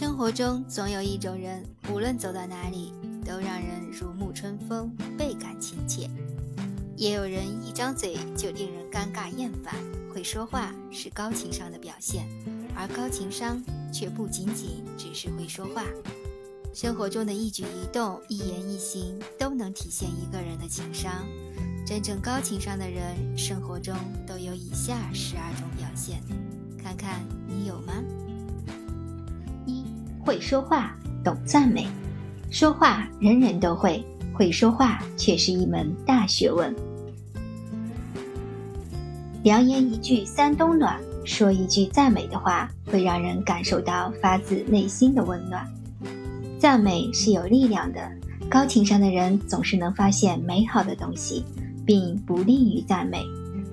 生活中总有一种人，无论走到哪里，都让人如沐春风，倍感亲切；也有人一张嘴就令人尴尬厌烦。会说话是高情商的表现，而高情商却不仅仅只是会说话。生活中的一举一动、一言一行都能体现一个人的情商。真正高情商的人，生活中都有以下十二种表现，看看你有吗？会说话，懂赞美。说话人人都会，会说话却是一门大学问。良言一句三冬暖，说一句赞美的话，会让人感受到发自内心的温暖。赞美是有力量的，高情商的人总是能发现美好的东西，并不利于赞美。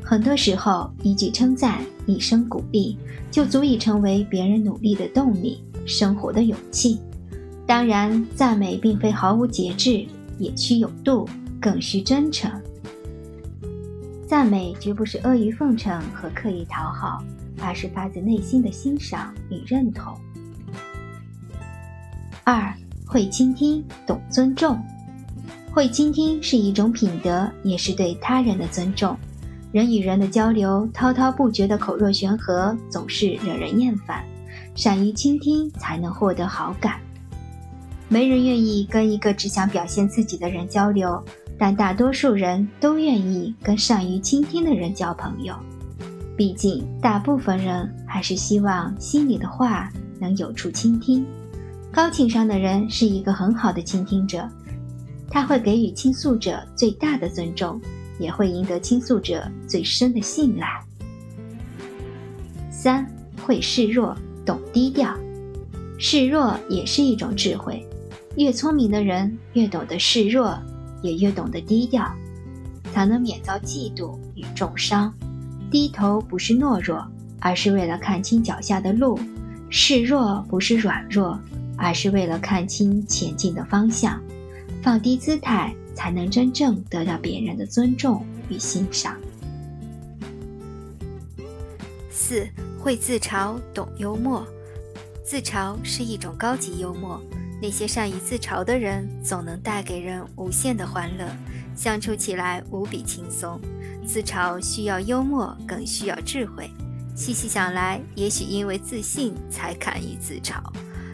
很多时候，一句称赞，一声鼓励，就足以成为别人努力的动力，生活的勇气。当然，赞美并非毫无节制，也需有度，更需真诚。赞美绝不是阿谀奉承和刻意讨好，而是发自内心的欣赏与认同。二会倾听，懂尊重。会倾听是一种品德，也是对他人的尊重。人与人的交流，滔滔不绝的口若悬河，总是惹人厌烦。善于倾听，才能获得好感。没人愿意跟一个只想表现自己的人交流，但大多数人都愿意跟善于倾听的人交朋友。毕竟，大部分人还是希望心里的话能有处倾听。高情商的人是一个很好的倾听者，他会给予倾诉者最大的尊重，也会赢得倾诉者最深的信赖。三会示弱，懂低调，示弱也是一种智慧。越聪明的人越懂得示弱，也越懂得低调，才能免遭嫉妒与重伤。低头不是懦弱，而是为了看清脚下的路；示弱不是软弱。而是为了看清前进的方向，放低姿态，才能真正得到别人的尊重与欣赏。四会自嘲，懂幽默。自嘲是一种高级幽默，那些善于自嘲的人，总能带给人无限的欢乐，相处起来无比轻松。自嘲需要幽默，更需要智慧。细细想来，也许因为自信，才敢于自嘲。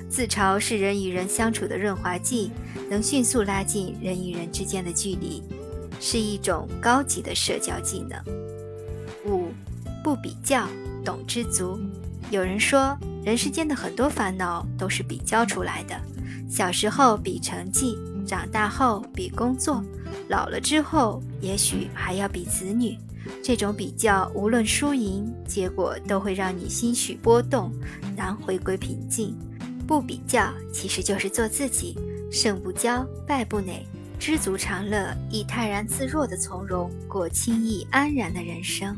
自嘲是人与人相处的润滑剂，能迅速拉近人与人之间的距离，是一种高级的社交技能。五，不比较，懂知足。有人说，人世间的很多烦恼都是比较出来的。小时候比成绩，长大后比工作，老了之后也许还要比子女。这种比较，无论输赢，结果都会让你心绪波动，难回归平静。不比较，其实就是做自己，胜不骄，败不馁，知足常乐，以泰然自若的从容过轻易安然的人生。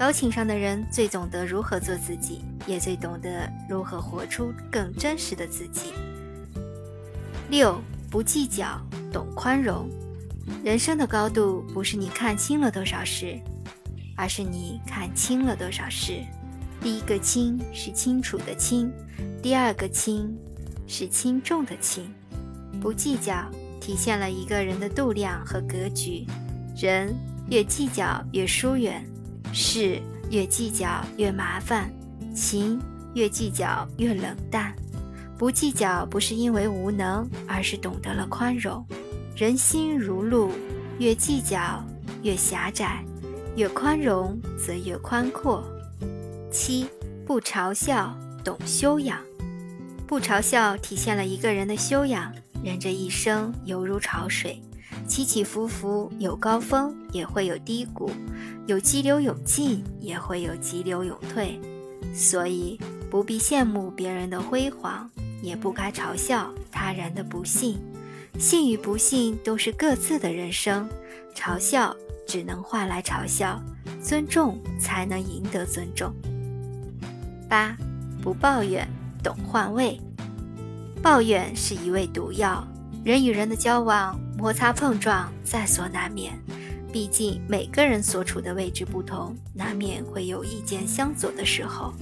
高情商的人最懂得如何做自己，也最懂得如何活出更真实的自己。六不计较，懂宽容。人生的高度不是你看清了多少事，而是你看清了多少事。第一个“清”是清楚的“清”。第二个轻，是轻重的轻，不计较，体现了一个人的度量和格局。人越计较越疏远，事越计较越麻烦，情越计较越冷淡。不计较不是因为无能，而是懂得了宽容。人心如路，越计较越狭窄，越宽容则越宽阔。七不嘲笑，懂修养。不嘲笑，体现了一个人的修养。人这一生犹如潮水，起起伏伏，有高峰，也会有低谷；有激流勇进，也会有急流勇退。所以，不必羡慕别人的辉煌，也不该嘲笑他人的不幸。幸与不幸都是各自的人生，嘲笑只能换来嘲笑，尊重才能赢得尊重。八，不抱怨。懂换位，抱怨是一味毒药。人与人的交往，摩擦碰撞在所难免。毕竟每个人所处的位置不同，难免会有意见相左的时候。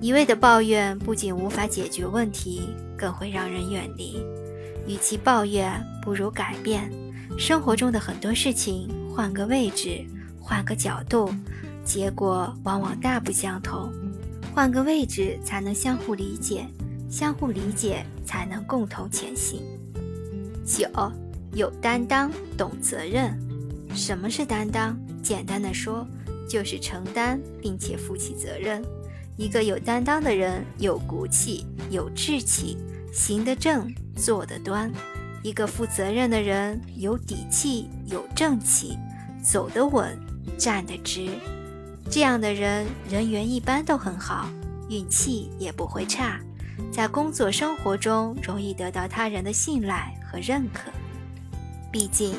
一味的抱怨不仅无法解决问题，更会让人远离。与其抱怨，不如改变。生活中的很多事情，换个位置，换个角度，结果往往大不相同。换个位置，才能相互理解；相互理解，才能共同前行。九，有担当，懂责任。什么是担当？简单的说，就是承担并且负起责任。一个有担当的人，有骨气，有志气，行得正，坐得端；一个负责任的人，有底气，有正气，走得稳，站得直。这样的人，人缘一般都很好，运气也不会差，在工作生活中容易得到他人的信赖和认可。毕竟，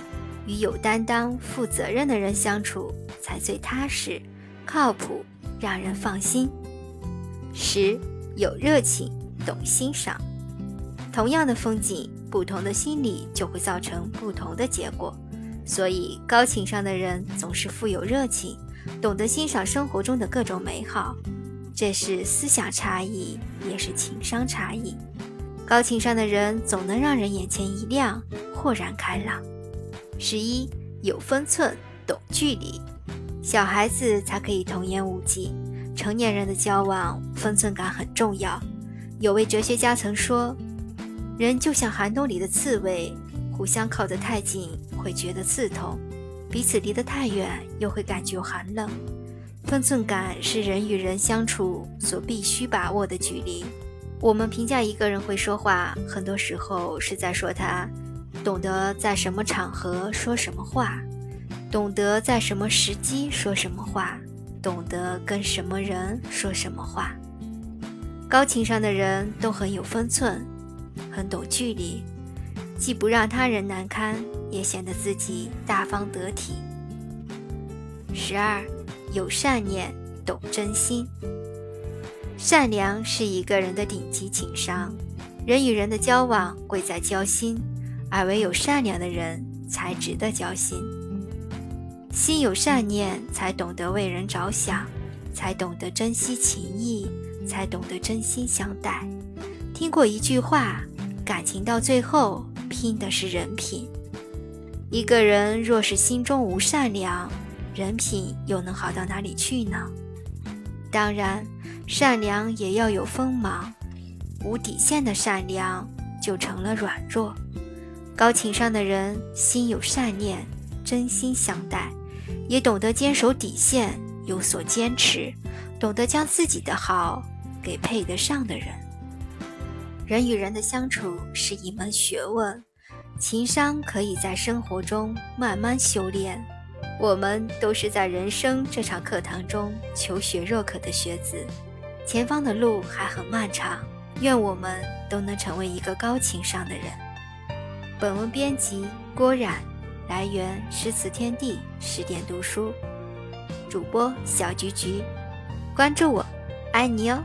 与有担当、负责任的人相处才最踏实、靠谱，让人放心。十，有热情，懂欣赏。同样的风景，不同的心理就会造成不同的结果。所以，高情商的人总是富有热情。懂得欣赏生活中的各种美好，这是思想差异，也是情商差异。高情商的人总能让人眼前一亮，豁然开朗。十一，有分寸，懂距离。小孩子才可以童言无忌，成年人的交往分寸感很重要。有位哲学家曾说：“人就像寒冬里的刺猬，互相靠得太近会觉得刺痛。”彼此离得太远，又会感觉寒冷。分寸感是人与人相处所必须把握的距离。我们评价一个人会说话，很多时候是在说他懂得在什么场合说什么话，懂得在什么时机说什么话，懂得跟什么人说什么话。高情商的人都很有分寸，很懂距离。既不让他人难堪，也显得自己大方得体。十二，有善念，懂真心。善良是一个人的顶级情商。人与人的交往贵在交心，而唯有善良的人才值得交心。心有善念，才懂得为人着想，才懂得珍惜情谊，才懂得真心相待。听过一句话，感情到最后。拼的是人品。一个人若是心中无善良，人品又能好到哪里去呢？当然，善良也要有锋芒。无底线的善良就成了软弱。高情商的人心有善念，真心相待，也懂得坚守底线，有所坚持，懂得将自己的好给配得上的人。人与人的相处是一门学问。情商可以在生活中慢慢修炼，我们都是在人生这场课堂中求学若渴的学子，前方的路还很漫长，愿我们都能成为一个高情商的人。本文编辑郭冉，来源诗词天地十点读书，主播小菊菊，关注我，爱你哦。